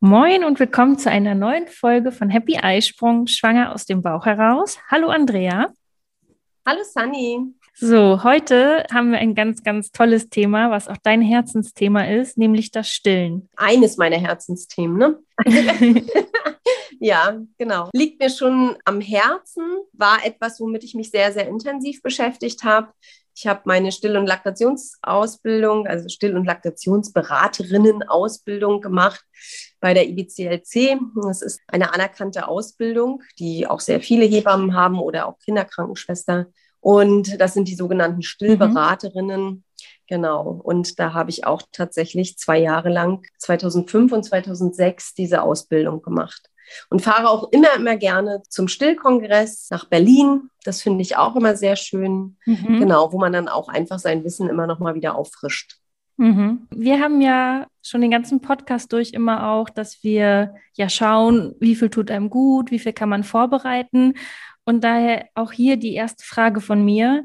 Moin und willkommen zu einer neuen Folge von Happy Eisprung, schwanger aus dem Bauch heraus. Hallo Andrea. Hallo Sunny. So, heute haben wir ein ganz, ganz tolles Thema, was auch dein Herzensthema ist, nämlich das Stillen. Eines meiner Herzensthemen, ne? ja, genau. Liegt mir schon am Herzen, war etwas, womit ich mich sehr, sehr intensiv beschäftigt habe. Ich habe meine Still- und Laktationsausbildung, also Still- und Laktionsberaterinnen-Ausbildung gemacht bei der IBCLC. Das ist eine anerkannte Ausbildung, die auch sehr viele Hebammen haben oder auch Kinderkrankenschwester. Und das sind die sogenannten Stillberaterinnen. Genau. Und da habe ich auch tatsächlich zwei Jahre lang, 2005 und 2006, diese Ausbildung gemacht. Und fahre auch immer, immer gerne zum Stillkongress nach Berlin. Das finde ich auch immer sehr schön. Mhm. Genau, wo man dann auch einfach sein Wissen immer noch mal wieder auffrischt. Mhm. Wir haben ja schon den ganzen Podcast durch immer auch, dass wir ja schauen, wie viel tut einem gut, wie viel kann man vorbereiten. Und daher auch hier die erste Frage von mir.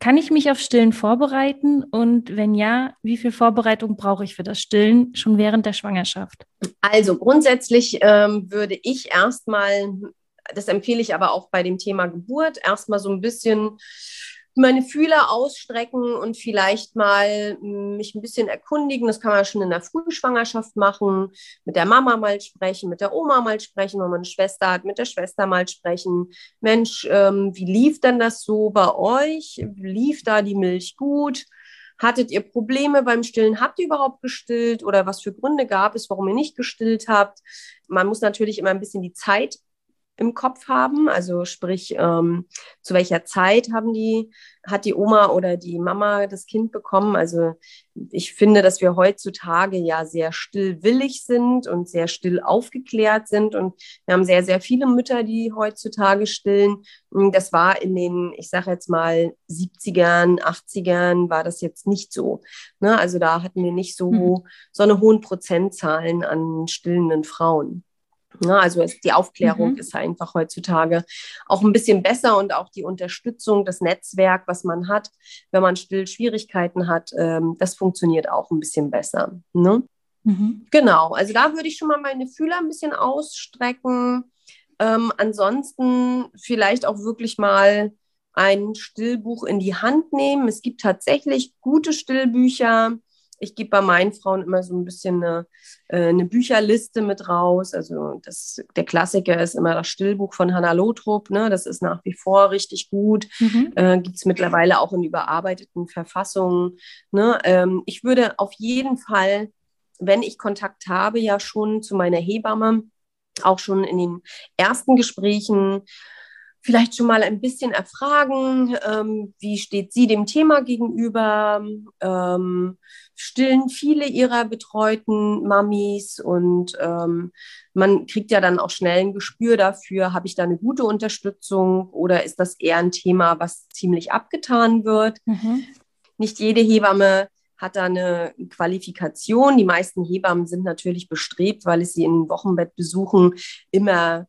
Kann ich mich auf Stillen vorbereiten? Und wenn ja, wie viel Vorbereitung brauche ich für das Stillen schon während der Schwangerschaft? Also grundsätzlich ähm, würde ich erstmal, das empfehle ich aber auch bei dem Thema Geburt, erstmal so ein bisschen meine Fühler ausstrecken und vielleicht mal mh, mich ein bisschen erkundigen. Das kann man schon in der Frühschwangerschaft machen, mit der Mama mal sprechen, mit der Oma mal sprechen, wenn man eine Schwester hat, mit der Schwester mal sprechen. Mensch, ähm, wie lief denn das so bei euch? Lief da die Milch gut? Hattet ihr Probleme beim Stillen? Habt ihr überhaupt gestillt? Oder was für Gründe gab es, warum ihr nicht gestillt habt? Man muss natürlich immer ein bisschen die Zeit im Kopf haben, also sprich, ähm, zu welcher Zeit haben die, hat die Oma oder die Mama das Kind bekommen. Also ich finde, dass wir heutzutage ja sehr stillwillig sind und sehr still aufgeklärt sind. Und wir haben sehr, sehr viele Mütter, die heutzutage stillen. Das war in den, ich sage jetzt mal, 70ern, 80ern war das jetzt nicht so. Ne? Also da hatten wir nicht so, Mhm. so eine hohen Prozentzahlen an stillenden Frauen. Ja, also es, die Aufklärung Mhm. ist einfach heutzutage auch ein bisschen besser und auch die Unterstützung, das Netzwerk, was man hat, wenn man still Schwierigkeiten hat, ähm, das funktioniert auch ein bisschen besser. Ne? Mhm. Genau, also da würde ich schon mal meine Fühler ein bisschen ausstrecken. Ähm, ansonsten vielleicht auch wirklich mal ein Stillbuch in die Hand nehmen. Es gibt tatsächlich gute Stillbücher. Ich gebe bei meinen Frauen immer so ein bisschen eine, äh, eine Bücherliste mit raus. Also das, der Klassiker ist immer das Stillbuch von Hannah Lothrop. Ne? Das ist nach wie vor richtig gut Mhm. äh, gibt es mittlerweile auch in überarbeiteten Verfassungen. Ne? Ähm, ich würde auf jeden Fall, wenn ich Kontakt habe, ja schon zu meiner Hebamme, auch schon in den ersten Gesprächen, vielleicht schon mal ein bisschen erfragen, ähm, wie steht sie dem Thema gegenüber, ähm, stillen viele ihrer betreuten Mamis und ähm, man kriegt ja dann auch schnell ein Gespür dafür, habe ich da eine gute Unterstützung oder ist das eher ein Thema, was ziemlich abgetan wird. Mhm. Nicht jede Hebamme hat da eine Qualifikation. Die meisten Hebammen sind natürlich bestrebt, weil es sie in Wochenbettbesuchen immer äh,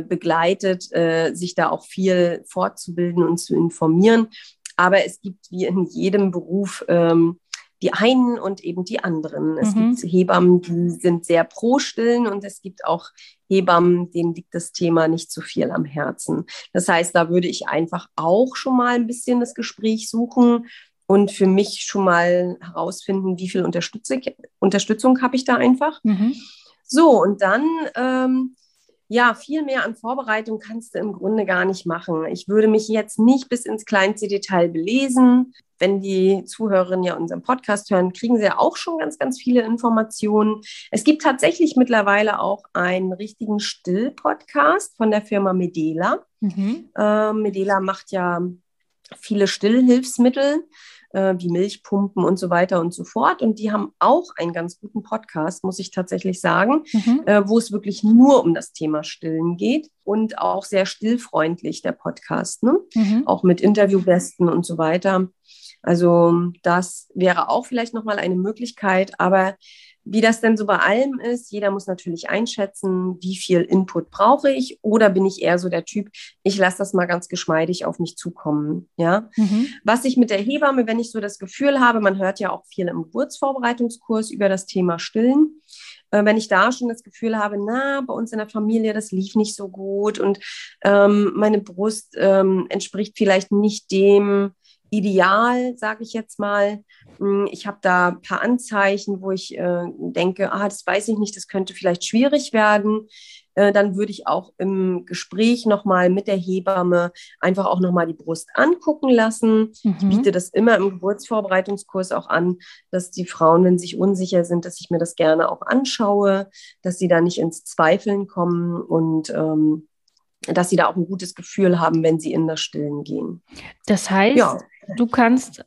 begleitet, äh, sich da auch viel fortzubilden und zu informieren. Aber es gibt wie in jedem Beruf ähm, die einen und eben die anderen. Es Mhm. gibt Hebammen, die sind sehr pro Stillen und es gibt auch Hebammen, denen liegt das Thema nicht so viel am Herzen. Das heißt, da würde ich einfach auch schon mal ein bisschen das Gespräch suchen und für mich schon mal herausfinden, wie viel Unterstützung, Unterstützung habe ich da einfach. Mhm. So, und dann, ähm, ja, viel mehr an Vorbereitung kannst du im Grunde gar nicht machen. Ich würde mich jetzt nicht bis ins kleinste Detail belesen. Wenn die Zuhörerinnen ja unseren Podcast hören, kriegen sie ja auch schon ganz, ganz viele Informationen. Es gibt tatsächlich mittlerweile auch einen richtigen Still-Podcast von der Firma Medela. Mhm. Ähm, Medela macht ja viele Stillhilfsmittel. Äh, wie Milchpumpen und so weiter und so fort. Und die haben auch einen ganz guten Podcast, muss ich tatsächlich sagen, mhm. äh, wo es wirklich nur um das Thema Stillen geht und auch sehr stillfreundlich, der Podcast, ne? Mhm. auch mit Interviewgästen und so weiter. Also das wäre auch vielleicht nochmal eine Möglichkeit, aber wie das denn so bei allem ist, jeder muss natürlich einschätzen, wie viel Input brauche ich oder bin ich eher so der Typ, ich lasse das mal ganz geschmeidig auf mich zukommen. Ja, mhm. was ich mit der Hebamme, wenn ich so das Gefühl habe, man hört ja auch viel im Geburtsvorbereitungskurs über das Thema Stillen. Äh, wenn ich da schon das Gefühl habe, na, bei uns in der Familie, das lief nicht so gut und ähm, meine Brust ähm, entspricht vielleicht nicht dem, Ideal, sage ich jetzt mal. Hm, ich habe da ein paar Anzeichen, wo ich äh, denke, ah, das weiß ich nicht, das könnte vielleicht schwierig werden. Äh, dann würde ich auch im Gespräch nochmal mit der Hebamme einfach auch nochmal die Brust angucken lassen. Mhm. Ich biete das immer im Geburtsvorbereitungskurs auch an, dass die Frauen, wenn sie sich unsicher sind, dass ich mir das gerne auch anschaue, dass sie da nicht ins Zweifeln kommen und ähm, dass sie da auch ein gutes Gefühl haben, wenn sie in das Stillen gehen. Das heißt, ja. Du kannst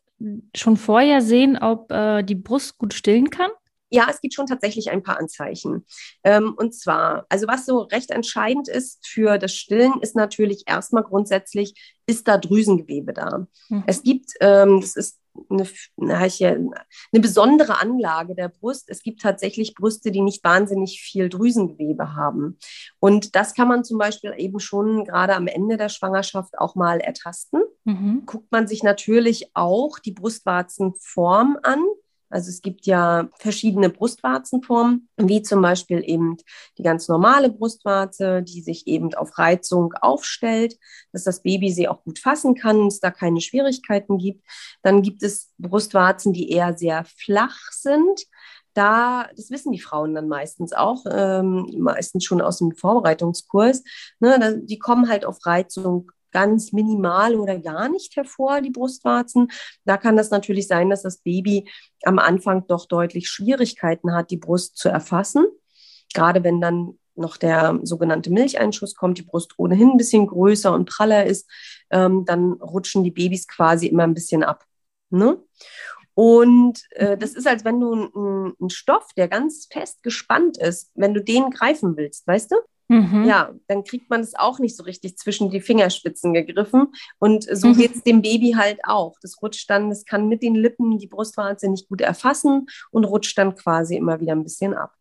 schon vorher sehen, ob äh, die Brust gut stillen kann? Ja, es gibt schon tatsächlich ein paar Anzeichen. Ähm, und zwar, also was so recht entscheidend ist für das Stillen, ist natürlich erstmal grundsätzlich, ist da Drüsengewebe da. Mhm. Es gibt, ähm, das ist eine, eine besondere Anlage der Brust. Es gibt tatsächlich Brüste, die nicht wahnsinnig viel Drüsengewebe haben. Und das kann man zum Beispiel eben schon gerade am Ende der Schwangerschaft auch mal ertasten. Mhm. Guckt man sich natürlich auch die Brustwarzenform an. Also es gibt ja verschiedene Brustwarzenformen, wie zum Beispiel eben die ganz normale Brustwarze, die sich eben auf Reizung aufstellt, dass das Baby sie auch gut fassen kann, es da keine Schwierigkeiten gibt. Dann gibt es Brustwarzen, die eher sehr flach sind. Da, das wissen die Frauen dann meistens auch, ähm, meistens schon aus dem Vorbereitungskurs. Ne, die kommen halt auf Reizung ganz minimal oder gar nicht hervor, die Brustwarzen. Da kann das natürlich sein, dass das Baby am Anfang doch deutlich Schwierigkeiten hat, die Brust zu erfassen. Gerade wenn dann noch der sogenannte Milcheinschuss kommt, die Brust ohnehin ein bisschen größer und praller ist, ähm, dann rutschen die Babys quasi immer ein bisschen ab. Ne? Und äh, das ist, als wenn du einen Stoff, der ganz fest gespannt ist, wenn du den greifen willst, weißt du? Mhm. Ja, dann kriegt man es auch nicht so richtig zwischen die Fingerspitzen gegriffen. Und so mhm. geht es dem Baby halt auch. Das rutscht dann, das kann mit den Lippen die Brustwarze nicht gut erfassen und rutscht dann quasi immer wieder ein bisschen ab.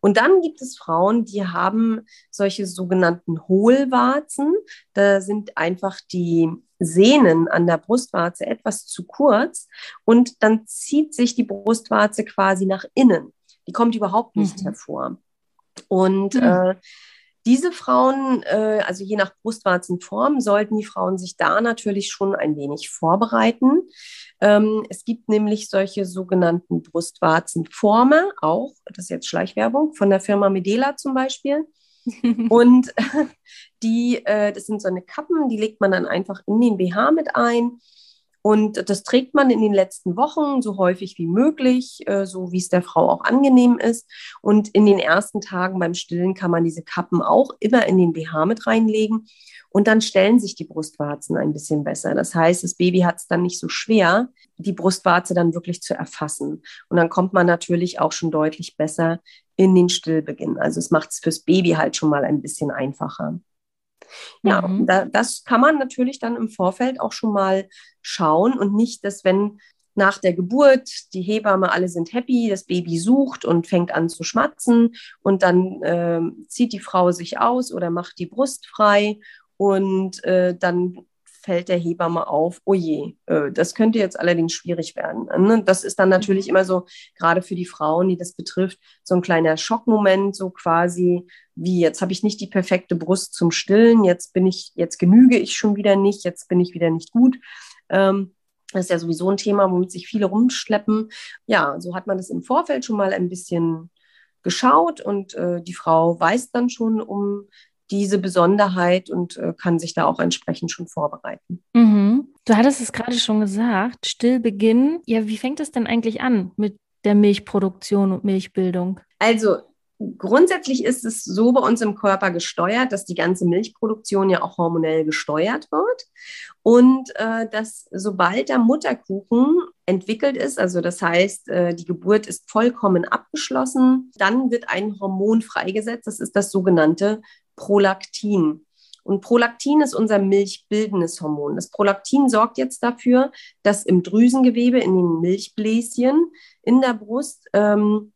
Und dann gibt es Frauen, die haben solche sogenannten Hohlwarzen. Da sind einfach die Sehnen an der Brustwarze etwas zu kurz und dann zieht sich die Brustwarze quasi nach innen. Die kommt überhaupt nicht mhm. hervor. Und mhm. äh, diese Frauen, äh, also je nach Brustwarzenform, sollten die Frauen sich da natürlich schon ein wenig vorbereiten. Ähm, es gibt nämlich solche sogenannten Brustwarzenformer, auch, das ist jetzt Schleichwerbung, von der Firma Medela zum Beispiel. Und die, äh, das sind so eine Kappen, die legt man dann einfach in den BH mit ein und das trägt man in den letzten Wochen so häufig wie möglich, äh, so wie es der Frau auch angenehm ist. Und in den ersten Tagen beim Stillen kann man diese Kappen auch immer in den BH mit reinlegen. Und dann stellen sich die Brustwarzen ein bisschen besser. Das heißt, das Baby hat es dann nicht so schwer, die Brustwarze dann wirklich zu erfassen. Und dann kommt man natürlich auch schon deutlich besser in den Stillbeginn. Also es macht es fürs Baby halt schon mal ein bisschen einfacher. Ja, mhm. da, das kann man natürlich dann im Vorfeld auch schon mal schauen und nicht, dass wenn nach der Geburt die Hebamme, alle sind happy, das Baby sucht und fängt an zu schmatzen und dann äh, zieht die Frau sich aus oder macht die Brust frei und äh, dann fällt der Hebamme auf, oh je, äh, das könnte jetzt allerdings schwierig werden. Ne? Das ist dann natürlich immer so, gerade für die Frauen, die das betrifft, so ein kleiner Schockmoment, so quasi wie, jetzt habe ich nicht die perfekte Brust zum Stillen, jetzt bin ich, jetzt genüge ich schon wieder nicht, jetzt bin ich wieder nicht gut. Ähm, das ist ja sowieso ein Thema, womit sich viele rumschleppen. Ja, so hat man das im Vorfeld schon mal ein bisschen geschaut und äh, die Frau weiß dann schon um diese Besonderheit und äh, kann sich da auch entsprechend schon vorbereiten. Mhm. Du hattest es gerade schon gesagt, Stillbeginn. Ja, wie fängt es denn eigentlich an mit der Milchproduktion und Milchbildung? Also grundsätzlich ist es so bei uns im Körper gesteuert, dass die ganze Milchproduktion ja auch hormonell gesteuert wird. Und äh, dass sobald der Mutterkuchen entwickelt ist, also das heißt, äh, die Geburt ist vollkommen abgeschlossen, dann wird ein Hormon freigesetzt, das ist das sogenannte Prolaktin. Und Prolaktin ist unser milchbildendes Hormon. Das Prolaktin sorgt jetzt dafür, dass im Drüsengewebe, in den Milchbläschen in der Brust ähm,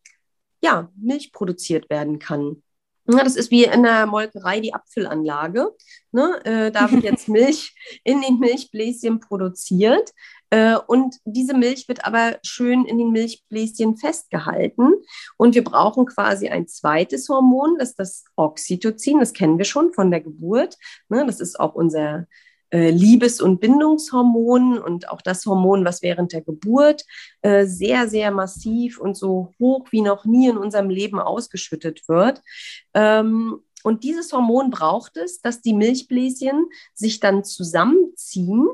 ja, Milch produziert werden kann. Ja, das ist wie in der Molkerei die Apfelanlage. Ne? Äh, da wird jetzt Milch in den Milchbläschen produziert. Äh, und diese Milch wird aber schön in den Milchbläschen festgehalten. Und wir brauchen quasi ein zweites Hormon, das ist das Oxytocin. Das kennen wir schon von der Geburt. Ne? Das ist auch unser Liebes- und Bindungshormon und auch das Hormon, was während der Geburt äh, sehr, sehr massiv und so hoch wie noch nie in unserem Leben ausgeschüttet wird. Ähm, und dieses Hormon braucht es, dass die Milchbläschen sich dann zusammenziehen.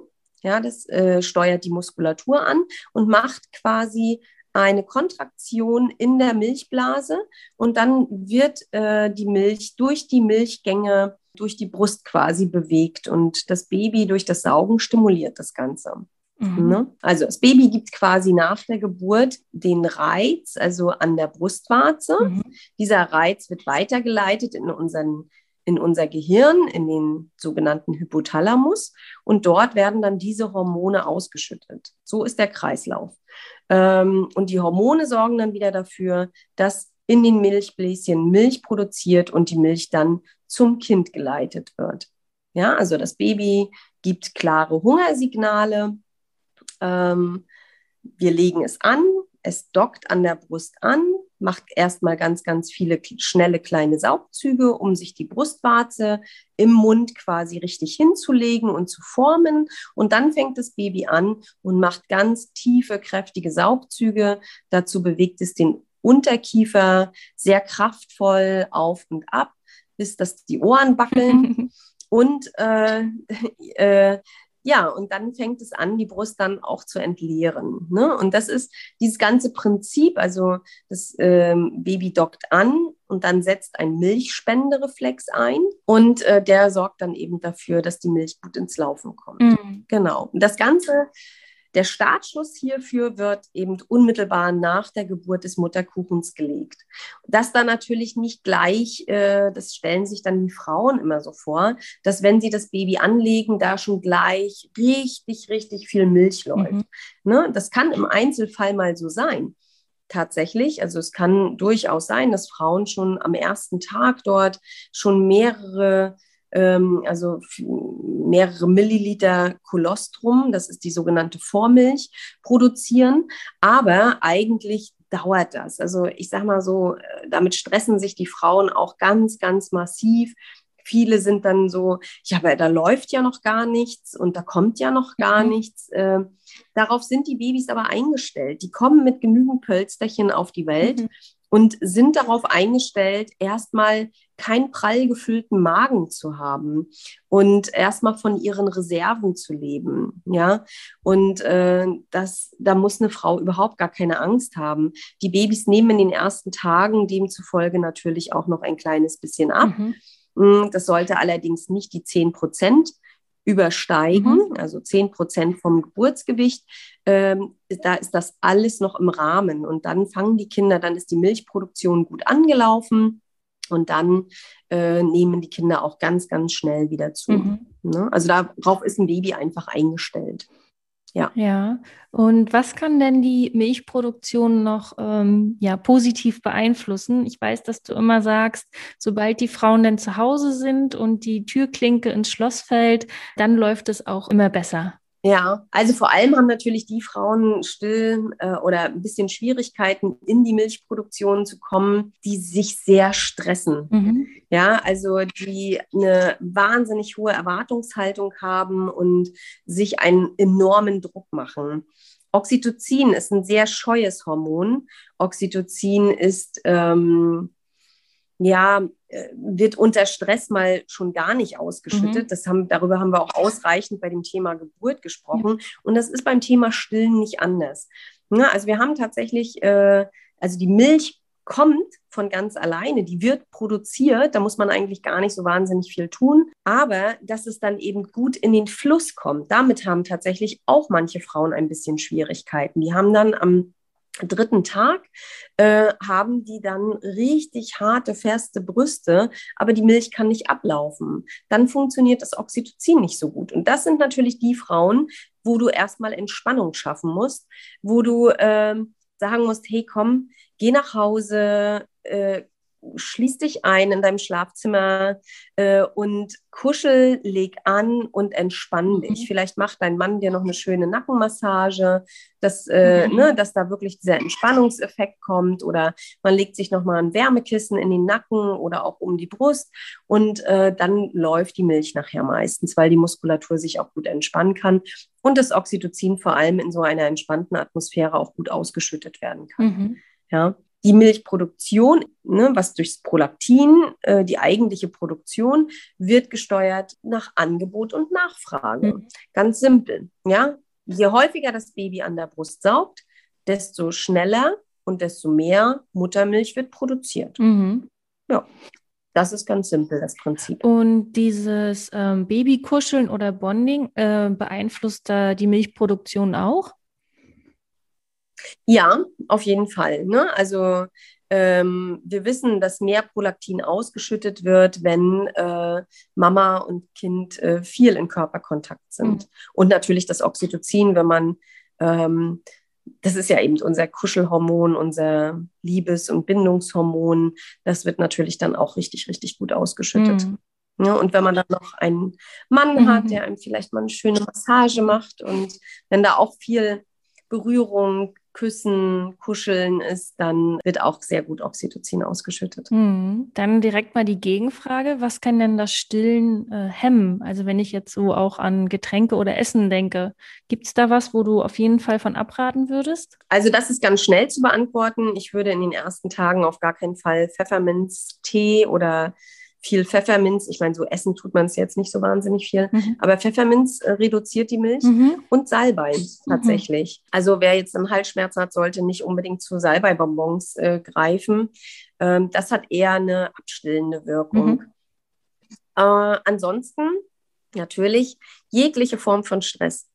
Ja, das äh, steuert die Muskulatur an und macht quasi eine Kontraktion in der Milchblase und dann wird äh, die Milch durch die Milchgänge durch die Brust quasi bewegt und das Baby durch das Saugen stimuliert das Ganze. Mhm. Ne? Also das Baby gibt quasi nach der Geburt den Reiz, also an der Brustwarze. Mhm. Dieser Reiz wird weitergeleitet in unseren in unser Gehirn, in den sogenannten Hypothalamus. Und dort werden dann diese Hormone ausgeschüttet. So ist der Kreislauf. Ähm, und die Hormone sorgen dann wieder dafür, dass in den Milchbläschen Milch produziert und die Milch dann zum Kind geleitet wird. Ja, also das Baby gibt klare Hungersignale. Ähm, wir legen es an, es dockt an der Brust an, macht erstmal ganz, ganz viele schnelle kleine Saugzüge, um sich die Brustwarze im Mund quasi richtig hinzulegen und zu formen. Und dann fängt das Baby an und macht ganz tiefe, kräftige Saugzüge. Dazu bewegt es den Unterkiefer sehr kraftvoll auf und ab bis dass die Ohren wackeln. und äh, äh, ja, und dann fängt es an, die Brust dann auch zu entleeren. Ne? Und das ist dieses ganze Prinzip, also das ähm, Baby dockt an und dann setzt ein Milchspendereflex ein und äh, der sorgt dann eben dafür, dass die Milch gut ins Laufen kommt. Mhm. Genau. Und das Ganze der Startschuss hierfür wird eben unmittelbar nach der Geburt des Mutterkuchens gelegt. Das dann natürlich nicht gleich, äh, das stellen sich dann die Frauen immer so vor, dass wenn sie das Baby anlegen, da schon gleich richtig, richtig viel Milch läuft. Mhm. Ne? Das kann im Einzelfall mal so sein tatsächlich. Also es kann durchaus sein, dass Frauen schon am ersten Tag dort schon mehrere ähm, also mehrere Milliliter Kolostrum, das ist die sogenannte Vormilch, produzieren. Aber eigentlich dauert das. Also ich sage mal so, äh, damit stressen sich die Frauen auch ganz, ganz massiv. Viele sind dann so, ja, aber da läuft ja noch gar nichts und da kommt ja noch gar mhm. nichts. Äh, darauf sind die Babys aber eingestellt. Die kommen mit genügend Pölsterchen auf die Welt. Mhm und sind darauf eingestellt, erstmal keinen prall gefüllten Magen zu haben und erstmal von ihren Reserven zu leben. Ja, und äh, das, da muss eine Frau überhaupt gar keine Angst haben. Die Babys nehmen in den ersten Tagen demzufolge natürlich auch noch ein kleines bisschen ab. Mhm. Mm, das sollte allerdings nicht die 10 Prozent übersteigen, mhm. also 10 Prozent vom Geburtsgewicht, ähm, da ist das alles noch im Rahmen. Und dann fangen die Kinder, dann ist die Milchproduktion gut angelaufen und dann äh, nehmen die Kinder auch ganz, ganz schnell wieder zu. Mhm. Ne? Also darauf ist ein Baby einfach eingestellt. Ja. Ja. Und was kann denn die Milchproduktion noch ähm, ja, positiv beeinflussen? Ich weiß, dass du immer sagst, sobald die Frauen dann zu Hause sind und die Türklinke ins Schloss fällt, dann läuft es auch immer besser. Ja, also vor allem haben natürlich die Frauen still äh, oder ein bisschen Schwierigkeiten, in die Milchproduktion zu kommen, die sich sehr stressen. Mhm. Ja, also die eine wahnsinnig hohe Erwartungshaltung haben und sich einen enormen Druck machen. Oxytocin ist ein sehr scheues Hormon. Oxytocin ist ähm, ja, äh, wird unter Stress mal schon gar nicht ausgeschüttet. Mhm. Das haben, darüber haben wir auch ausreichend bei dem Thema Geburt gesprochen. Ja. Und das ist beim Thema Stillen nicht anders. Ja, also wir haben tatsächlich, äh, also die Milch kommt von ganz alleine, die wird produziert, da muss man eigentlich gar nicht so wahnsinnig viel tun, aber dass es dann eben gut in den Fluss kommt, damit haben tatsächlich auch manche Frauen ein bisschen Schwierigkeiten. Die haben dann am dritten Tag äh, haben die dann richtig harte, feste Brüste, aber die Milch kann nicht ablaufen. Dann funktioniert das Oxytocin nicht so gut. Und das sind natürlich die Frauen, wo du erstmal Entspannung schaffen musst, wo du äh, sagen musst, hey komm, geh nach Hause, äh, schließ dich ein in deinem Schlafzimmer äh, und kuschel, leg an und entspann dich. Mhm. Vielleicht macht dein Mann dir noch eine schöne Nackenmassage, dass, äh, mhm. ne, dass da wirklich dieser Entspannungseffekt kommt oder man legt sich nochmal ein Wärmekissen in den Nacken oder auch um die Brust und äh, dann läuft die Milch nachher meistens, weil die Muskulatur sich auch gut entspannen kann und das Oxytocin vor allem in so einer entspannten Atmosphäre auch gut ausgeschüttet werden kann. Mhm. Ja, die Milchproduktion, ne, was durchs Prolaktin, äh, die eigentliche Produktion, wird gesteuert nach Angebot und Nachfrage. Mhm. Ganz simpel. Ja? Je häufiger das Baby an der Brust saugt, desto schneller und desto mehr Muttermilch wird produziert. Mhm. Ja. Das ist ganz simpel, das Prinzip. Und dieses ähm, Babykuscheln oder Bonding äh, beeinflusst da die Milchproduktion auch? Ja, auf jeden Fall. Ne? Also ähm, wir wissen, dass mehr Prolaktin ausgeschüttet wird, wenn äh, Mama und Kind äh, viel in Körperkontakt sind. Mhm. Und natürlich das Oxytocin, wenn man, ähm, das ist ja eben unser Kuschelhormon, unser Liebes- und Bindungshormon, das wird natürlich dann auch richtig, richtig gut ausgeschüttet. Mhm. Ja, und wenn man dann noch einen Mann mhm. hat, der einem vielleicht mal eine schöne Massage macht und wenn da auch viel Berührung, Küssen, Kuscheln ist, dann wird auch sehr gut Oxytocin ausgeschüttet. Hm. Dann direkt mal die Gegenfrage, was kann denn das Stillen äh, hemmen? Also wenn ich jetzt so auch an Getränke oder Essen denke, gibt es da was, wo du auf jeden Fall von abraten würdest? Also das ist ganz schnell zu beantworten. Ich würde in den ersten Tagen auf gar keinen Fall Pfefferminztee oder viel Pfefferminz. Ich meine, so essen tut man es jetzt nicht so wahnsinnig viel, mhm. aber Pfefferminz äh, reduziert die Milch mhm. und Salbei mhm. tatsächlich. Mhm. Also wer jetzt einen Halsschmerz hat, sollte nicht unbedingt zu Salbeibonbons äh, greifen. Ähm, das hat eher eine abstillende Wirkung. Mhm. Äh, ansonsten natürlich jegliche Form von Stress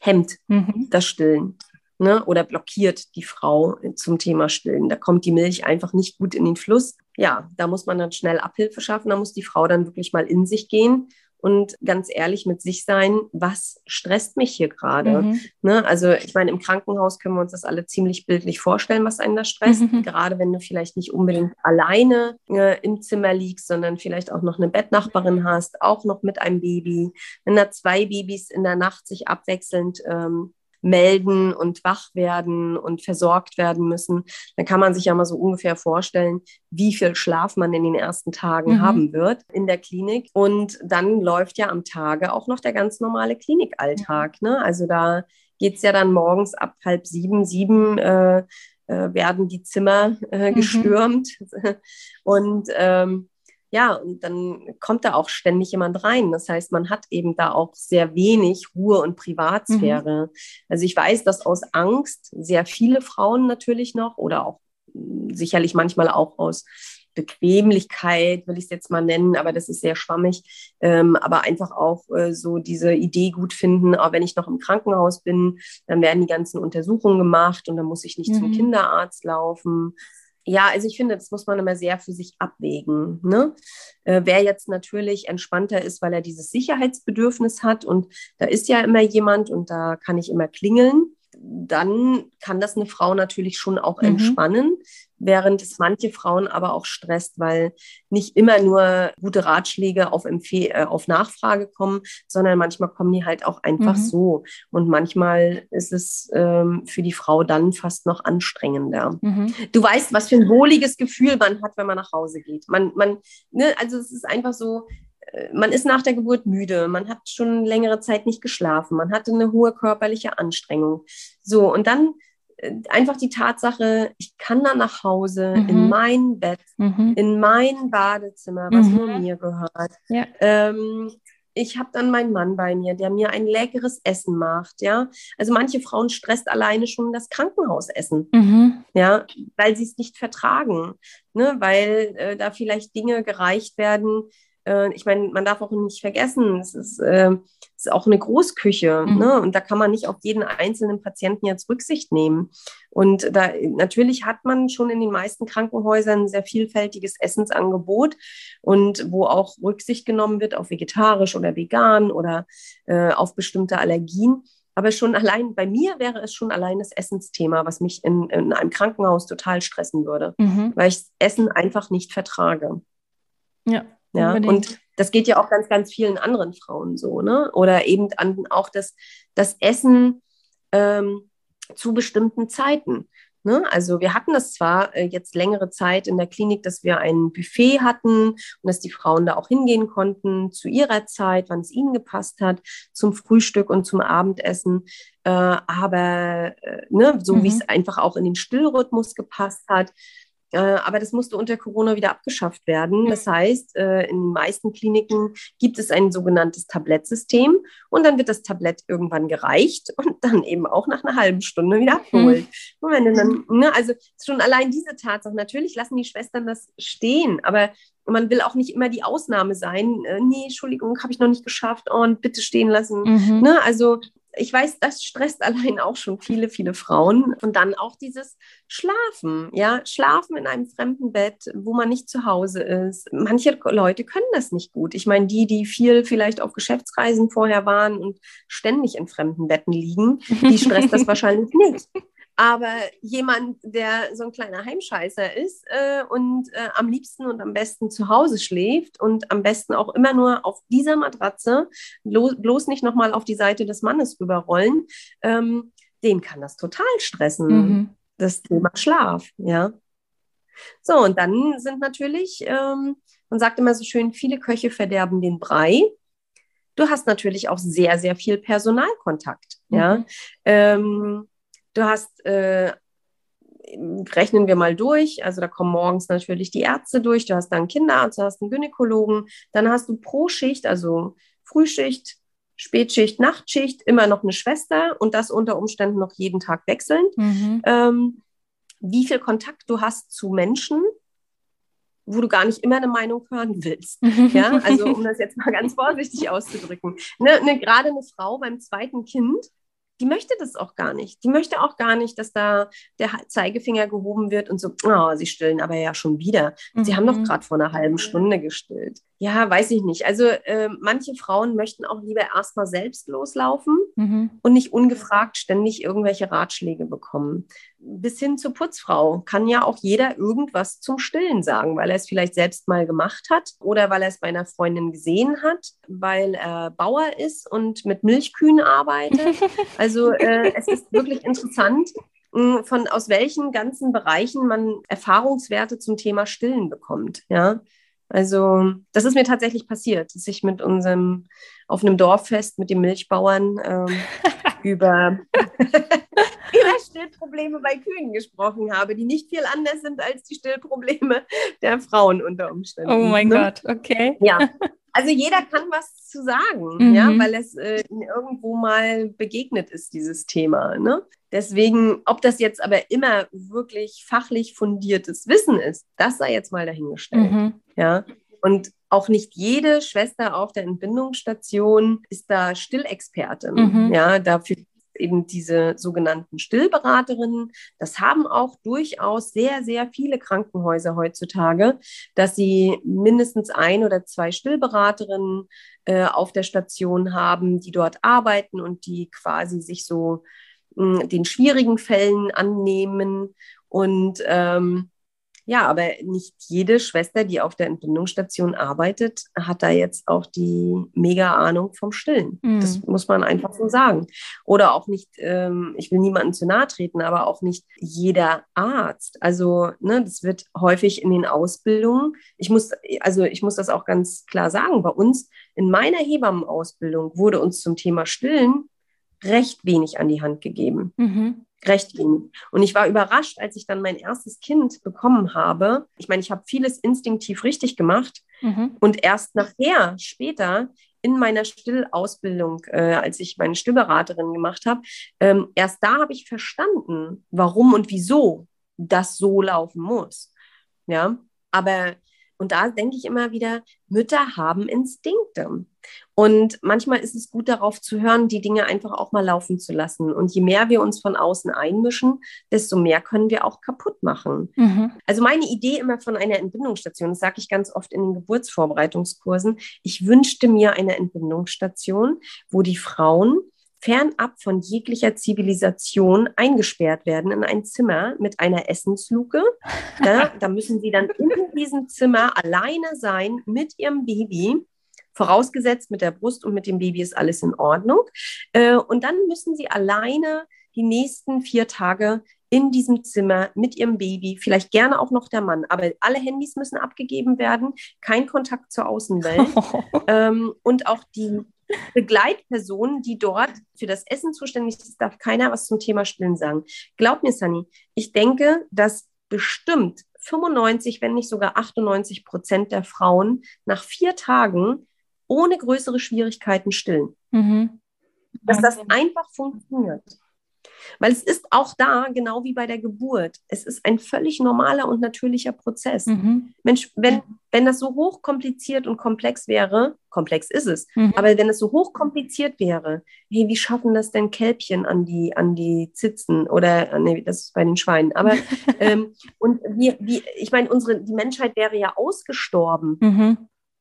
hemmt mhm. das Stillen ne, oder blockiert die Frau zum Thema Stillen. Da kommt die Milch einfach nicht gut in den Fluss. Ja, da muss man dann schnell Abhilfe schaffen. Da muss die Frau dann wirklich mal in sich gehen und ganz ehrlich mit sich sein, was stresst mich hier gerade? Mhm. Ne? Also ich meine, im Krankenhaus können wir uns das alle ziemlich bildlich vorstellen, was einen da stresst. Mhm. Gerade wenn du vielleicht nicht unbedingt alleine äh, im Zimmer liegst, sondern vielleicht auch noch eine Bettnachbarin hast, auch noch mit einem Baby. Wenn da zwei Babys in der Nacht sich abwechselnd ähm, melden und wach werden und versorgt werden müssen, dann kann man sich ja mal so ungefähr vorstellen, wie viel Schlaf man in den ersten Tagen mhm. haben wird in der Klinik. Und dann läuft ja am Tage auch noch der ganz normale Klinikalltag. Ne? Also da geht es ja dann morgens ab halb sieben, sieben äh, äh, werden die Zimmer äh, mhm. gestürmt. Und ähm, ja, und dann kommt da auch ständig jemand rein. Das heißt, man hat eben da auch sehr wenig Ruhe und Privatsphäre. Mhm. Also ich weiß, dass aus Angst sehr viele Frauen natürlich noch oder auch hm, sicherlich manchmal auch aus Bequemlichkeit, will ich es jetzt mal nennen, aber das ist sehr schwammig, ähm, aber einfach auch äh, so diese Idee gut finden, auch wenn ich noch im Krankenhaus bin, dann werden die ganzen Untersuchungen gemacht und dann muss ich nicht mhm. zum Kinderarzt laufen ja, also ich finde, das muss man immer sehr für sich abwägen. Ne? Äh, wer jetzt natürlich entspannter ist, weil er dieses Sicherheitsbedürfnis hat und da ist ja immer jemand und da kann ich immer klingeln, dann kann das eine Frau natürlich schon auch mhm. entspannen, während es manche Frauen aber auch stresst, weil nicht immer nur gute Ratschläge auf, Empfeh äh, auf Nachfrage kommen, sondern manchmal kommen die halt auch einfach mhm. so. Und manchmal ist es ähm, für die Frau dann fast noch anstrengender. Mhm. Du weißt, was für ein wohliges Gefühl man hat, wenn man nach Hause geht. Man, man, ne, also es ist einfach so, man ist nach der Geburt müde, man hat schon längere Zeit nicht geschlafen, man hatte eine hohe körperliche Anstrengung. So, und dann äh, einfach die Tatsache, ich kann dann nach Hause mhm. in mein Bett, mhm. in mein Badezimmer, was mhm. nur mir gehört. Ja. Ähm, ich habe dann meinen Mann bei mir, der mir ein leckeres Essen macht, ja. Also manche Frauen stresst alleine schon das Krankenhausessen, Mhm. ja, weil sie es nicht vertragen, ne, weil äh, da vielleicht Dinge gereicht werden. Äh, ich meine, man darf auch nicht vergessen, es ist, äh, es ist auch eine Großküche, Mhm. ne, und da kann man nicht auf jeden einzelnen Patienten jetzt Rücksicht nehmen. Und da natürlich hat man schon in den meisten Krankenhäusern ein sehr vielfältiges Essensangebot und wo auch Rücksicht genommen wird auf vegetarisch oder vegan oder äh, auf bestimmte Allergien. Aber schon allein bei mir wäre es schon allein das Essensthema, was mich in, in einem Krankenhaus total stressen würde, Mhm. weil ich Essen einfach nicht vertrage. Ja, Ja, unbedingt. und das geht ja auch ganz, ganz vielen anderen Frauen so, ne? Oder eben an, auch das, das Essen ähm, zu bestimmten Zeiten. Ne? Also wir hatten das zwar äh, jetzt längere Zeit in der Klinik, dass wir ein Buffet hatten und dass die Frauen da auch hingehen konnten zu ihrer Zeit, wann es ihnen gepasst hat, zum Frühstück und zum Abendessen. Äh, aber äh, ne, so wie Mhm. es einfach auch in den Stillrhythmus gepasst hat. Äh, aber das musste unter Corona wieder abgeschafft werden. Das heißt, äh, in den meisten Kliniken gibt es ein sogenanntes Tablettsystem und dann wird das Tablett irgendwann gereicht und dann eben auch nach einer halben Stunde wieder abgeholt. Und wenn du dann, ne, also schon allein diese Tatsache, natürlich lassen die Schwestern das stehen, aber man will auch nicht immer die Ausnahme sein. Äh, nee, Entschuldigung, habe ich noch nicht geschafft und bitte stehen lassen. Mhm. Ne, also ich weiß, das stresst allein auch schon viele, viele Frauen. Und dann auch dieses Schlafen, ja, Schlafen in einem fremden Bett, wo man nicht zu Hause ist. Manche Leute können das nicht gut. Ich meine, die, die viel vielleicht auf Geschäftsreisen vorher waren und ständig in fremden Betten liegen, die stresst das wahrscheinlich nicht. Aber jemand, der so ein kleiner Heimscheißer ist äh, und äh, am liebsten und am besten zu Hause schläft und am besten auch immer nur auf dieser Matratze, blo bloß nicht nochmal auf die Seite des Mannes rüberrollen, ähm, den kann das total stressen, Mhm. das Thema Schlaf, ja. So, und dann sind natürlich, ähm, man sagt immer so schön, viele Köche verderben den Brei. Du hast natürlich auch sehr, sehr viel Personalkontakt, ja. Mhm. Ähm, du hast, äh, rechnen wir mal durch, also da kommen morgens natürlich die Ärzte durch, du hast dann einen Kinderarzt, du hast einen Gynäkologen, dann hast du pro Schicht, also Frühschicht, Spätschicht, Nachtschicht, immer noch eine Schwester und das unter Umständen noch jeden Tag wechselnd. Mhm. Ähm, wie viel Kontakt du hast zu Menschen, wo du gar nicht immer eine Meinung hören willst. Ja, also um das jetzt mal ganz vorsichtig auszudrücken. Ne, ne, Gerade eine Frau beim zweiten Kind, die möchte das auch gar nicht. Die möchte auch gar nicht, dass da der Zeigefinger gehoben wird und so, oh, sie stillen aber ja schon wieder. Sie haben doch Mhm. gerade vor einer halben Stunde gestillt. Ja, weiß ich nicht. Also äh, manche Frauen möchten auch lieber erstmal selbst loslaufen Mhm. und nicht ungefragt ständig irgendwelche Ratschläge bekommen. Bis hin zur Putzfrau kann ja auch jeder irgendwas zum Stillen sagen, weil er es vielleicht selbst mal gemacht hat oder weil er es bei einer Freundin gesehen hat, weil er Bauer ist und mit Milchkühen arbeitet. Also äh, es ist wirklich interessant, mh, von aus welchen ganzen Bereichen man Erfahrungswerte zum Thema Stillen bekommt. Ja, also das ist mir tatsächlich passiert, dass ich mit unserem auf einem Dorffest mit den Milchbauern ähm, über über Stillprobleme bei Kühen gesprochen habe, die nicht viel anders sind als die Stillprobleme der Frauen unter Umständen. Oh mein ne? Gott, okay. Ja, also jeder kann was zu sagen, Mhm. ja, weil es äh, irgendwo mal begegnet ist, dieses Thema. Ne? Deswegen, ob das jetzt aber immer wirklich fachlich fundiertes Wissen ist, das sei jetzt mal dahingestellt. Mhm. Ja. Und auch nicht jede Schwester auf der Entbindungsstation ist da Stillexpertin. Mhm. Ja, dafür eben diese sogenannten Stillberaterinnen. Das haben auch durchaus sehr, sehr viele Krankenhäuser heutzutage, dass sie mindestens ein oder zwei Stillberaterinnen äh, auf der Station haben, die dort arbeiten und die quasi sich so mh, den schwierigen Fällen annehmen. Und ähm, ja, aber nicht jede Schwester, die auf der Entbindungsstation arbeitet, hat da jetzt auch die mega Ahnung vom Stillen. Mhm. Das muss man einfach so sagen. Oder auch nicht, ähm, ich will niemandem zu nahe treten, aber auch nicht jeder Arzt. Also, ne, das wird häufig in den Ausbildungen. Ich muss, also ich muss das auch ganz klar sagen. Bei uns in meiner Hebammenausbildung wurde uns zum Thema Stillen recht wenig an die Hand gegeben Mhm. Recht wenig. Und ich war überrascht, als ich dann mein erstes Kind bekommen habe. Ich meine, ich habe vieles instinktiv richtig gemacht Mhm. und erst nachher, später, in meiner Stillausbildung, äh, als ich meine Stillberaterin gemacht habe, ähm, erst da habe ich verstanden, warum und wieso das so laufen muss. Ja, aber und da denke ich immer wieder, Mütter haben Instinkte. Und manchmal ist es gut darauf zu hören, die Dinge einfach auch mal laufen zu lassen. Und je mehr wir uns von außen einmischen, desto mehr können wir auch kaputt machen. Mhm. Also meine Idee immer von einer Entbindungsstation, das sage ich ganz oft in den Geburtsvorbereitungskursen, ich wünschte mir eine Entbindungsstation, wo die Frauen fernab von jeglicher Zivilisation eingesperrt werden in ein Zimmer mit einer Essensluke. Ja, da müssen sie dann in diesem Zimmer alleine sein mit ihrem Baby. Vorausgesetzt mit der Brust und mit dem Baby ist alles in Ordnung. Äh, und dann müssen sie alleine die nächsten vier Tage in diesem Zimmer mit ihrem Baby, vielleicht gerne auch noch der Mann, aber alle Handys müssen abgegeben werden, kein Kontakt zur Außenwelt ähm, und auch die Begleitperson, die dort für das Essen zuständig ist, darf keiner was zum Thema Stillen sagen. Glaub mir, Sunny, ich denke, dass bestimmt 95, wenn nicht sogar 98 Prozent der Frauen nach vier Tagen ohne größere Schwierigkeiten stillen. Mhm. Dass das einfach funktioniert. Weil es ist auch da, genau wie bei der Geburt, es ist ein völlig normaler und natürlicher Prozess. Mhm. Mensch, wenn, wenn das so hochkompliziert und komplex wäre, komplex ist es, mhm. aber wenn es so hochkompliziert wäre, hey, wie schaffen das denn Kälbchen an die, an die Zitzen oder, äh, nee, das ist bei den Schweinen, aber, ähm, und wir, wie, ich meine, unsere, die Menschheit wäre ja ausgestorben, mhm.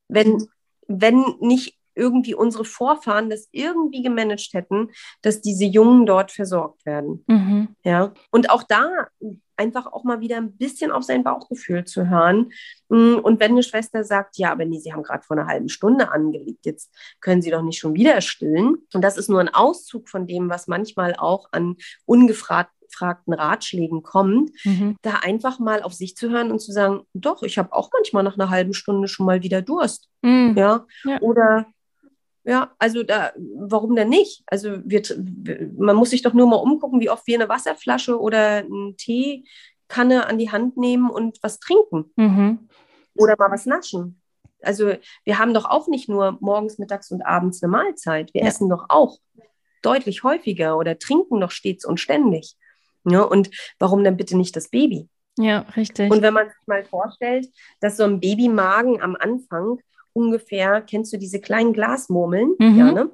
wenn, wenn nicht irgendwie unsere Vorfahren das irgendwie gemanagt hätten, dass diese Jungen dort versorgt werden. Mhm. Ja. Und auch da einfach auch mal wieder ein bisschen auf sein Bauchgefühl zu hören. Mm, und wenn eine Schwester sagt, ja, aber nee, Sie haben gerade vor einer halben Stunde angelegt, jetzt können Sie doch nicht schon wieder stillen. Und das ist nur ein Auszug von dem, was manchmal auch an ungefragten Ratschlägen kommt, mhm. da einfach mal auf sich zu hören und zu sagen, doch, ich habe auch manchmal nach einer halben Stunde schon mal wieder Durst. Mhm. Ja? ja? Oder ja, also da, warum denn nicht? Also wir, man muss sich doch nur mal umgucken, wie oft wir eine Wasserflasche oder eine Teekanne an die Hand nehmen und was trinken. Mhm. Oder mal was naschen. Also wir haben doch auch nicht nur morgens, mittags und abends eine Mahlzeit. Wir ja. essen doch auch deutlich häufiger oder trinken noch stets und ständig. Ja, und warum dann bitte nicht das Baby? Ja, richtig. Und wenn man sich mal vorstellt, dass so ein Babymagen am Anfang ungefähr, kennst du diese kleinen Glasmurmeln? Mhm. Ja, ne?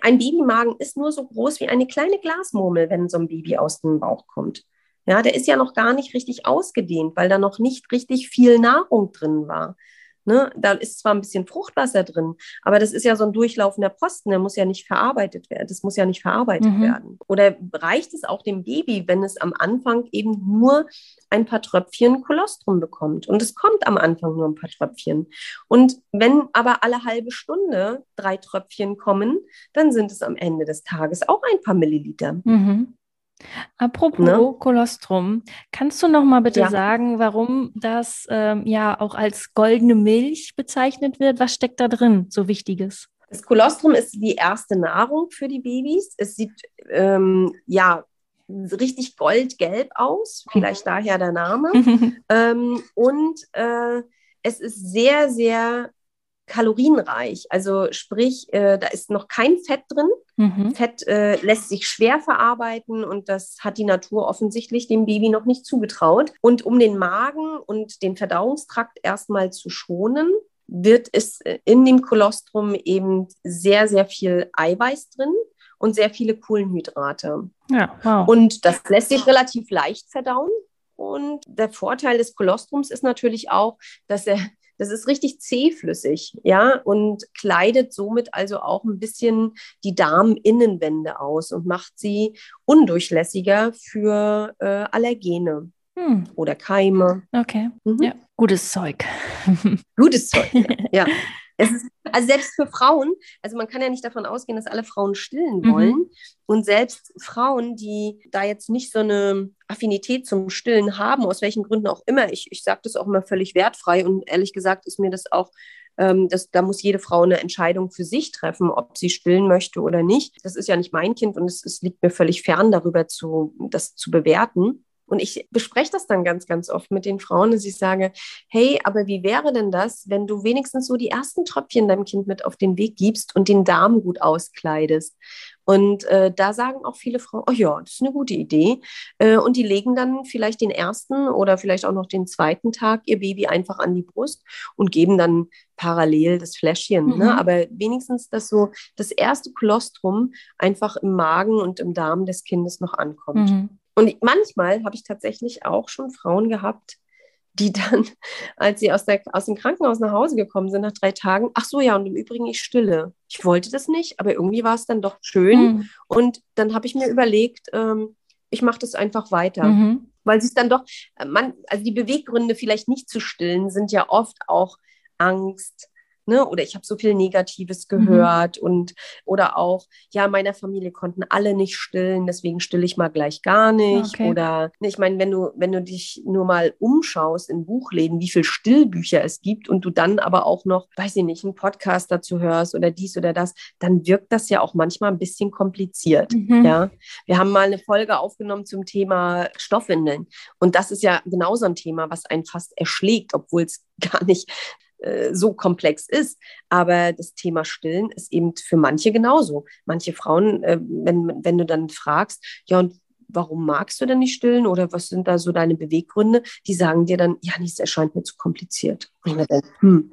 Ein Babymagen ist nur so groß wie eine kleine Glasmurmel, wenn so ein Baby aus dem Bauch kommt. Ja, der ist ja noch gar nicht richtig ausgedehnt, weil da noch nicht richtig viel Nahrung drin war. Ne? Da ist zwar ein bisschen Fruchtwasser drin, aber das ist ja so ein durchlaufender Posten, der muss ja nicht verarbeitet werden. Das muss ja nicht verarbeitet mhm. werden. Oder reicht es auch dem Baby, wenn es am Anfang eben nur ein paar Tröpfchen Kolostrum bekommt? Und es kommt am Anfang nur ein paar Tröpfchen. Und wenn aber alle halbe Stunde drei Tröpfchen kommen, dann sind es am Ende des Tages auch ein paar Milliliter. Mhm. Apropos ne? Kolostrum, kannst du noch mal bitte ja. sagen, warum das ähm, ja auch als goldene Milch bezeichnet wird? Was steckt da drin, so Wichtiges? Das Kolostrum ist die erste Nahrung für die Babys. Es sieht ähm, ja richtig goldgelb aus, vielleicht mhm. daher der Name. ähm, und äh, es ist sehr, sehr kalorienreich. Also sprich, äh, da ist noch kein Fett drin. Mhm. Fett äh, lässt sich schwer verarbeiten und das hat die Natur offensichtlich dem Baby noch nicht zugetraut. Und um den Magen und den Verdauungstrakt erstmal zu schonen, wird es äh, in dem Kolostrum eben sehr, sehr viel Eiweiß drin und sehr viele Kohlenhydrate. Ja, wow. Und das lässt sich relativ leicht verdauen. Und der Vorteil des Kolostrums ist natürlich auch, dass er das ist richtig zähflüssig, ja, und kleidet somit also auch ein bisschen die Darminnenwände aus und macht sie undurchlässiger für äh, Allergene. Hm. Oder Keime. Okay. Mhm. Ja, gutes Zeug. Gutes Zeug, ja. ja. Ist, also selbst für Frauen, also man kann ja nicht davon ausgehen, dass alle Frauen stillen mhm. wollen. Mhm. Und selbst Frauen, die da jetzt nicht so eine Affinität zum Stillen haben, aus welchen Gründen auch immer, ich, ich sage das auch immer völlig wertfrei und ehrlich gesagt ist mir das auch ähm, das, da muss jede Frau eine Entscheidung für sich treffen, ob sie stillen möchte oder nicht. Das ist ja nicht mein Kind und es, es liegt mir völlig fern, darüber zu, das zu bewerten Und ich bespreche das dann ganz, ganz oft mit den Frauen, dass ich sage, hey, aber wie wäre denn das, wenn du wenigstens so die ersten Tröpfchen deinem Kind mit auf den Weg gibst und den Darm gut auskleidest? Und äh, da sagen auch viele Frauen, oh ja, das ist eine gute Idee. Äh, und die legen dann vielleicht den ersten oder vielleicht auch noch den zweiten Tag ihr Baby einfach an die Brust und geben dann parallel das Fläschchen. Ne? Mhm. Ne? Aber wenigstens, dass so das erste Kolostrum einfach im Magen und im Darm des Kindes noch ankommt. Mhm. Und manchmal habe ich tatsächlich auch schon Frauen gehabt, die dann, als sie aus, der, aus dem Krankenhaus nach Hause gekommen sind, nach drei Tagen, ach so, ja, und im Übrigen, ich stille. Ich wollte das nicht, aber irgendwie war es dann doch schön. Mhm. Und dann habe ich mir überlegt, ähm, ich mache das einfach weiter. Mhm. Weil sie es dann doch, äh, man, also die Beweggründe vielleicht nicht zu stillen, sind ja oft auch Angst, Ne? Oder ich habe so viel Negatives mhm. gehört mhm. und oder auch, ja, meiner Familie konnten alle nicht stillen, deswegen stille ich mal gleich gar nicht. Okay. Oder ne, ich meine, wenn du, wenn du dich nur mal umschaust in Buchläden, wie viele Stillbücher es gibt und du dann aber auch noch, weiß ich nicht, einen Podcast dazu hörst oder dies oder das, dann wirkt das ja auch manchmal ein bisschen kompliziert. Mhm. Ja. Wir haben mal eine Folge aufgenommen zum Thema Stoffwindeln. Und das ist ja genauso ein Thema, was einen fast erschlägt, obwohl es gar nicht äh, so komplex ist. Aber das Thema Stillen ist eben für manche genauso. Manche Frauen, äh, wenn, wenn du dann fragst, ja, und warum magst du denn nicht stillen oder was sind da so deine Beweggründe? Die sagen dir dann, ja, nichts erscheint mir zu kompliziert. Und ich denke, hm,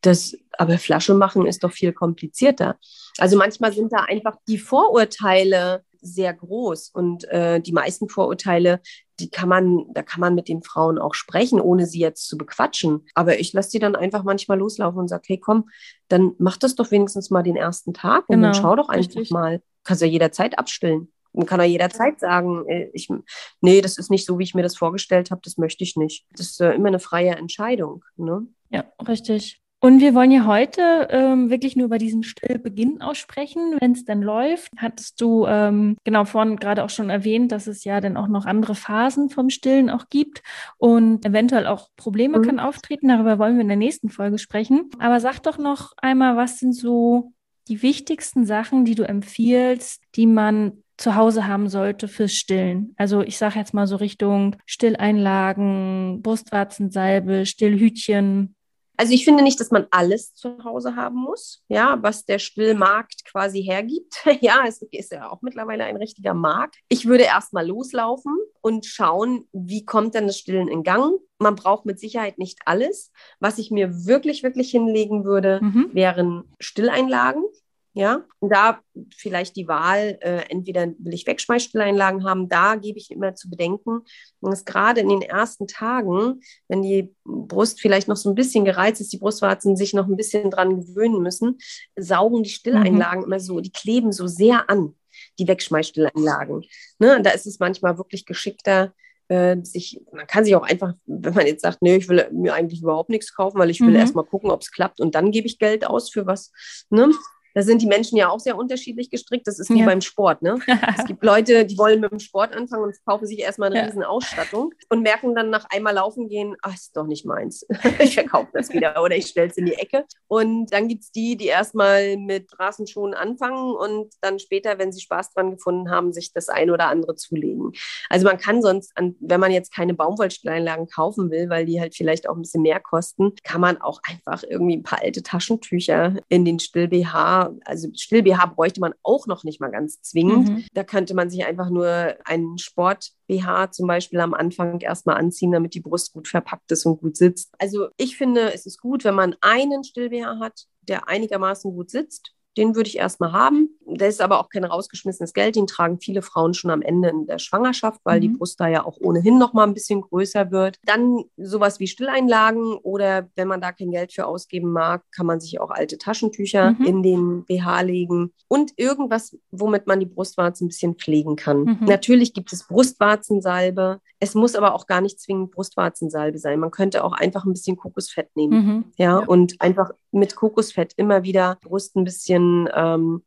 das, aber Flasche machen ist doch viel komplizierter. Also manchmal sind da einfach die Vorurteile sehr groß und äh, die meisten Vorurteile, die kann man, da kann man mit den Frauen auch sprechen, ohne sie jetzt zu bequatschen. Aber ich lasse sie dann einfach manchmal loslaufen und sage, hey, komm, dann mach das doch wenigstens mal den ersten Tag und genau, dann schau doch einfach richtig. mal. Kannst ja jederzeit abstillen. Man kann ja jederzeit sagen, äh, ich, nee, das ist nicht so, wie ich mir das vorgestellt habe, das möchte ich nicht. Das ist äh, immer eine freie Entscheidung. Ne? Ja, richtig. Und wir wollen ja heute ähm, wirklich nur über diesen Stillbeginn aussprechen, wenn es denn läuft. Hattest du ähm, genau vorhin gerade auch schon erwähnt, dass es ja dann auch noch andere Phasen vom Stillen auch gibt und eventuell auch Probleme mhm. können auftreten. Darüber wollen wir in der nächsten Folge sprechen. Aber sag doch noch einmal, was sind so die wichtigsten Sachen, die du empfiehlst, die man zu Hause haben sollte fürs Stillen. Also ich sage jetzt mal so Richtung Stilleinlagen, Brustwarzensalbe, Stillhütchen, also ich finde nicht, dass man alles zu Hause haben muss, ja, was der Stillmarkt quasi hergibt. ja, es ist ja auch mittlerweile ein richtiger Markt. Ich würde erstmal loslaufen und schauen, wie kommt denn das Stillen in Gang. Man braucht mit Sicherheit nicht alles. Was ich mir wirklich, wirklich hinlegen würde, mhm. wären Stilleinlagen. Ja, und da vielleicht die Wahl, äh, entweder will ich Wegschmeißstilleinlagen haben, da gebe ich immer zu bedenken, dass gerade in den ersten Tagen, wenn die Brust vielleicht noch so ein bisschen gereizt ist, die Brustwarzen sich noch ein bisschen dran gewöhnen müssen, saugen die Stilleinlagen mhm. immer so, die kleben so sehr an, die Wegschmeißstilleinlagen. Ne? Da ist es manchmal wirklich geschickter, äh, sich, man kann sich auch einfach, wenn man jetzt sagt, nee, ich will mir eigentlich überhaupt nichts kaufen, weil ich will mhm. erst mal gucken, ob es klappt und dann gebe ich Geld aus für was. Ne? Da sind die Menschen ja auch sehr unterschiedlich gestrickt. Das ist wie ja. beim Sport. Ne? es gibt Leute, die wollen mit dem Sport anfangen und kaufen sich erstmal eine ja. riesen Ausstattung und merken dann nach einmal laufen gehen, ach, ist doch nicht meins. ich verkaufe das wieder oder ich stelle es in die Ecke. Und dann gibt es die, die erstmal mit Straßenschuhen anfangen und dann später, wenn sie Spaß dran gefunden haben, sich das ein oder andere zulegen. Also man kann sonst, wenn man jetzt keine Baumwollsteinlagen kaufen will, weil die halt vielleicht auch ein bisschen mehr kosten, kann man auch einfach irgendwie ein paar alte Taschentücher in den Also Still-BH bräuchte man auch noch nicht mal ganz zwingend. Mhm. Da könnte man sich einfach nur einen Sport-BH zum Beispiel am Anfang erstmal anziehen, damit die Brust gut verpackt ist und gut sitzt. Also ich finde, es ist gut, wenn man einen Still-BH hat, der einigermaßen gut sitzt den würde ich erstmal haben. Das ist aber auch kein rausgeschmissenes Geld. Den tragen viele Frauen schon am Ende in der Schwangerschaft, weil mhm. die Brust da ja auch ohnehin noch mal ein bisschen größer wird. Dann sowas wie Stilleinlagen oder wenn man da kein Geld für ausgeben mag, kann man sich auch alte Taschentücher mhm. in den BH legen und irgendwas, womit man die Brustwarzen ein bisschen pflegen kann. Mhm. Natürlich gibt es Brustwarzensalbe. Es muss aber auch gar nicht zwingend Brustwarzensalbe sein. Man könnte auch einfach ein bisschen Kokosfett nehmen. Mhm. Ja, ja, und einfach mit Kokosfett immer wieder Brust ein bisschen ähm,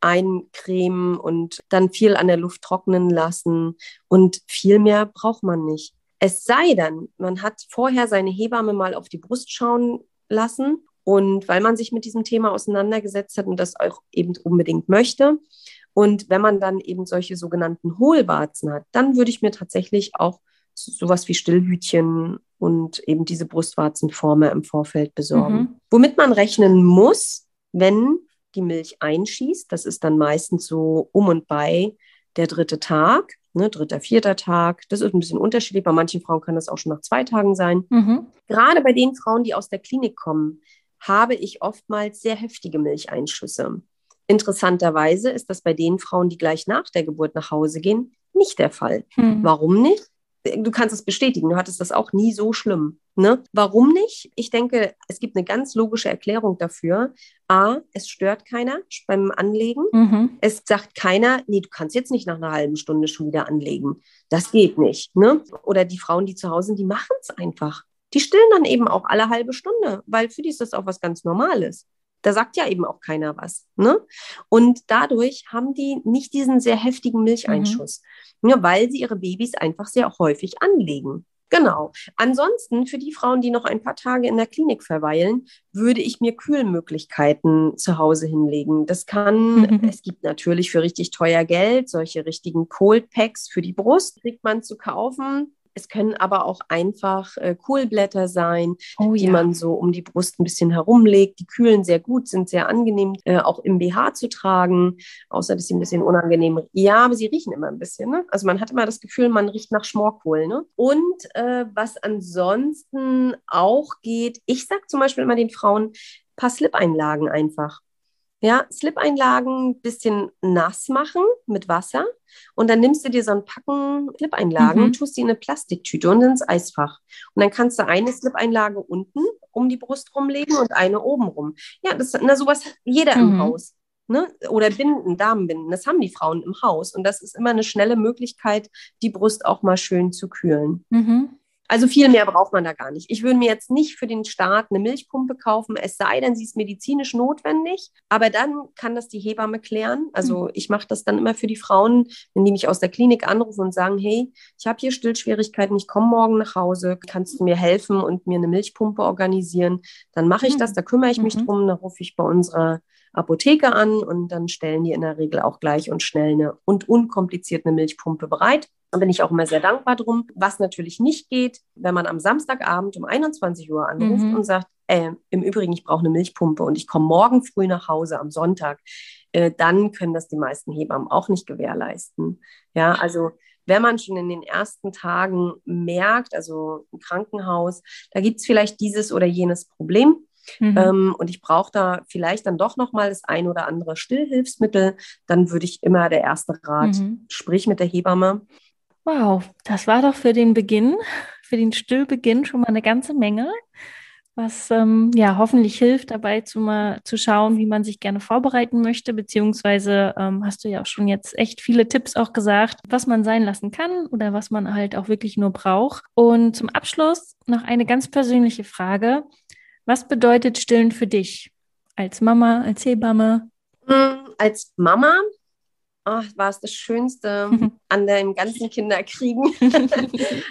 eincremen und dann viel an der Luft trocknen lassen. Und viel mehr braucht man nicht. Es sei denn, man hat vorher seine Hebamme mal auf die Brust schauen lassen. Und weil man sich mit diesem Thema auseinandergesetzt hat und das auch eben unbedingt möchte. Und wenn man dann eben solche sogenannten Hohlwarzen hat, dann würde ich mir tatsächlich auch sowas wie Stillhütchen und eben diese Brustwarzenformer im Vorfeld besorgen. Mhm. Womit man rechnen muss, wenn die Milch einschießt, das ist dann meistens so um und bei der dritte Tag, ne, dritter, vierter Tag. Das ist ein bisschen unterschiedlich. Bei manchen Frauen kann das auch schon nach zwei Tagen sein. Mhm. Gerade bei den Frauen, die aus der Klinik kommen, habe ich oftmals sehr heftige Milcheinschüsse. Interessanterweise ist das bei den Frauen, die gleich nach der Geburt nach Hause gehen, nicht der Fall. Mhm. Warum nicht? Du kannst es bestätigen, du hattest das auch nie so schlimm. Ne? Warum nicht? Ich denke, es gibt eine ganz logische Erklärung dafür. A, es stört keiner beim Anlegen. Mhm. Es sagt keiner, nee, du kannst jetzt nicht nach einer halben Stunde schon wieder anlegen. Das geht nicht. Ne? Oder die Frauen, die zu Hause sind, die machen es einfach. Die stillen dann eben auch alle halbe Stunde, weil für die ist das auch was ganz Normales. Da sagt ja eben auch keiner was. Ne? Und dadurch haben die nicht diesen sehr heftigen Milcheinschuss, mhm. ja, weil sie ihre Babys einfach sehr häufig anlegen. Genau. Ansonsten für die Frauen, die noch ein paar Tage in der Klinik verweilen, würde ich mir Kühlmöglichkeiten zu Hause hinlegen. Das kann, mhm. es gibt natürlich für richtig teuer Geld solche richtigen Cold Packs für die Brust, kriegt man zu kaufen. Es können aber auch einfach äh, Kohlblätter sein, oh, die ja. man so um die Brust ein bisschen herumlegt. Die kühlen sehr gut, sind sehr angenehm, äh, auch im BH zu tragen, außer dass sie ein bisschen unangenehm Ja, aber sie riechen immer ein bisschen. Ne? Also man hat immer das Gefühl, man riecht nach Schmorkohl. Ne? Und äh, was ansonsten auch geht, ich sage zum Beispiel immer den Frauen, paar Slip-Einlagen einfach. Ja, Slip-Einlagen bisschen nass machen mit Wasser und dann nimmst du dir so ein Packen Slip-Einlagen, mhm. tust die in eine Plastiktüte und ins Eisfach. Und dann kannst du eine Slip-Einlage unten um die Brust rumlegen und eine oben rum. Ja, das, na, sowas hat jeder mhm. im Haus. Ne? Oder Binden, Damenbinden, das haben die Frauen im Haus. Und das ist immer eine schnelle Möglichkeit, die Brust auch mal schön zu kühlen. Mhm. Also viel mehr braucht man da gar nicht. Ich würde mir jetzt nicht für den Start eine Milchpumpe kaufen, es sei denn, sie ist medizinisch notwendig. Aber dann kann das die Hebamme klären. Also mhm. ich mache das dann immer für die Frauen, wenn die mich aus der Klinik anrufen und sagen, hey, ich habe hier Stillschwierigkeiten, ich komme morgen nach Hause, kannst du mir helfen und mir eine Milchpumpe organisieren? Dann mache ich das, mhm. da kümmere ich mich mhm. drum, da rufe ich bei unserer Apotheke an und dann stellen die in der Regel auch gleich und schnell eine und unkompliziert eine Milchpumpe bereit. Da bin ich auch immer sehr dankbar drum. Was natürlich nicht geht, wenn man am Samstagabend um 21 Uhr anruft mhm. und sagt, äh, im Übrigen, ich brauche eine Milchpumpe und ich komme morgen früh nach Hause am Sonntag, äh, dann können das die meisten Hebammen auch nicht gewährleisten. Ja, also wenn man schon in den ersten Tagen merkt, also im Krankenhaus, da gibt es vielleicht dieses oder jenes Problem, Mhm. Ähm, und ich brauche da vielleicht dann doch nochmal das ein oder andere Stillhilfsmittel, dann würde ich immer der erste Rat, mhm. sprich mit der Hebamme. Wow, das war doch für den Beginn, für den Stillbeginn schon mal eine ganze Menge, was ähm, ja hoffentlich hilft dabei zu, mal, zu schauen, wie man sich gerne vorbereiten möchte, beziehungsweise ähm, hast du ja auch schon jetzt echt viele Tipps auch gesagt, was man sein lassen kann oder was man halt auch wirklich nur braucht. Und zum Abschluss noch eine ganz persönliche Frage. Was bedeutet Stillen für dich als Mama, als Hebamme? Hm, als Mama oh, war es das Schönste an dem ganzen Kinderkriegen.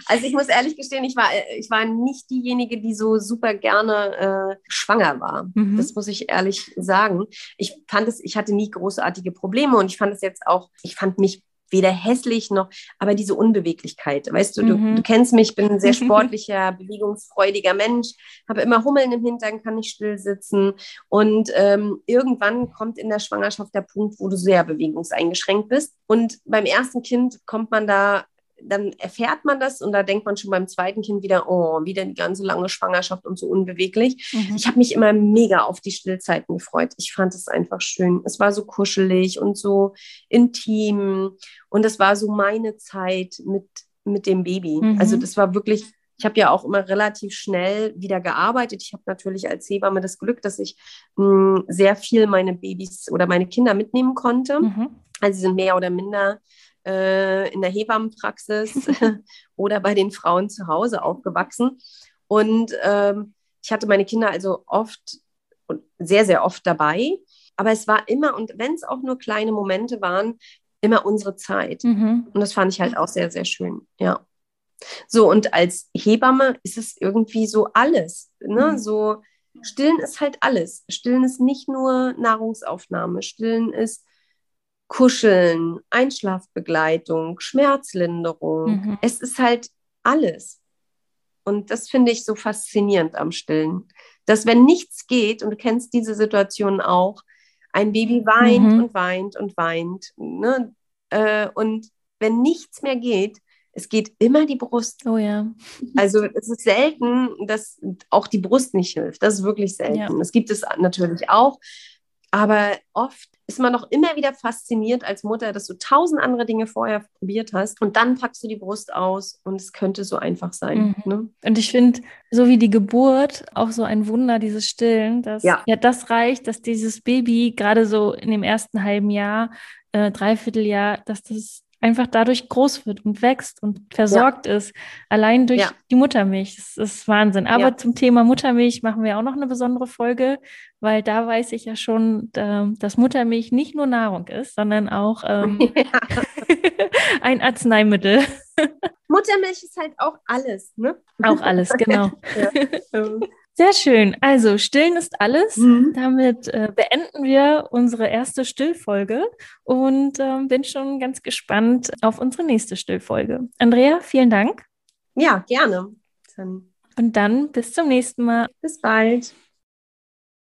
also ich muss ehrlich gestehen, ich war, ich war nicht diejenige, die so super gerne äh, schwanger war. Mhm. Das muss ich ehrlich sagen. Ich fand es, ich hatte nie großartige Probleme und ich fand es jetzt auch, ich fand mich weder hässlich noch, aber diese Unbeweglichkeit. Weißt du, mhm. du, du, kennst mich, ich bin ein sehr sportlicher, bewegungsfreudiger Mensch, habe immer Hummeln im Hintern, kann nicht still sitzen. Und ähm, irgendwann kommt in der Schwangerschaft der Punkt, wo du sehr bewegungseingeschränkt bist. Und beim ersten Kind kommt man da dann erfährt man das und da denkt man schon beim zweiten Kind wieder, oh, wieder die ganze lange Schwangerschaft und so unbeweglich. Mhm. Ich habe mich immer mega auf die Stillzeiten gefreut. Ich fand es einfach schön. Es war so kuschelig und so intim und das war so meine Zeit mit, mit dem Baby. Mhm. Also das war wirklich ich habe ja auch immer relativ schnell wieder gearbeitet. Ich habe natürlich als Hebamme das Glück, dass ich mh, hm, sehr viel meine Babys oder meine Kinder mitnehmen konnte. Mhm. Also sie sind mehr oder minder äh, in der Hebammenpraxis oder bei den Frauen zu Hause aufgewachsen. Und ähm, ich hatte meine Kinder also oft und sehr, sehr oft dabei. Aber es war immer, und wenn es auch nur kleine Momente waren, immer unsere Zeit. Mhm. Und das fand ich halt auch sehr, sehr schön. Ja. So, und als Hebamme ist es irgendwie so alles. Ne? Mhm. So, Stillen ist halt alles. Stillen ist nicht nur Nahrungsaufnahme. Stillen ist Kuscheln, Einschlafbegleitung, Schmerzlinderung. Mhm. Es ist halt alles. Und das finde ich so faszinierend am Stillen. Dass wenn nichts geht, und du kennst diese Situation auch, ein Baby weint Mhm. und weint und weint. Ne? Äh, und wenn nichts mehr geht, es geht immer die Brust. Oh ja. Also es ist selten, dass auch die Brust nicht hilft. Das ist wirklich selten. Ja. Das gibt es natürlich auch. Aber oft ist man noch immer wieder fasziniert als Mutter, dass du tausend andere Dinge vorher probiert hast und dann packst du die Brust aus und es könnte so einfach sein. Mhm. Ne? Und ich finde, so wie die Geburt, auch so ein Wunder, dieses Stillen, dass Ja. ja, das reicht, dass dieses Baby gerade so in dem ersten halben Jahr, äh, Dreivierteljahr, dass das einfach dadurch groß wird und wächst und versorgt ist, allein durch Ja. die Muttermilch. Das ist Wahnsinn. Aber Ja. zum Thema Muttermilch machen wir auch noch eine besondere Folge, weil da weiß ich ja schon, ähm, dass Muttermilch nicht nur Nahrung ist, sondern auch ähm, ein Arzneimittel. Muttermilch ist halt auch alles. Ne? Auch alles, genau. Sehr schön. Also, stillen ist alles. Mhm. Damit äh, beenden wir unsere erste Stillfolge und ähm, bin schon ganz gespannt auf unsere nächste Stillfolge. Andrea, vielen Dank ja, gerne. Dann und dann bis zum nächsten Mal. bis bald.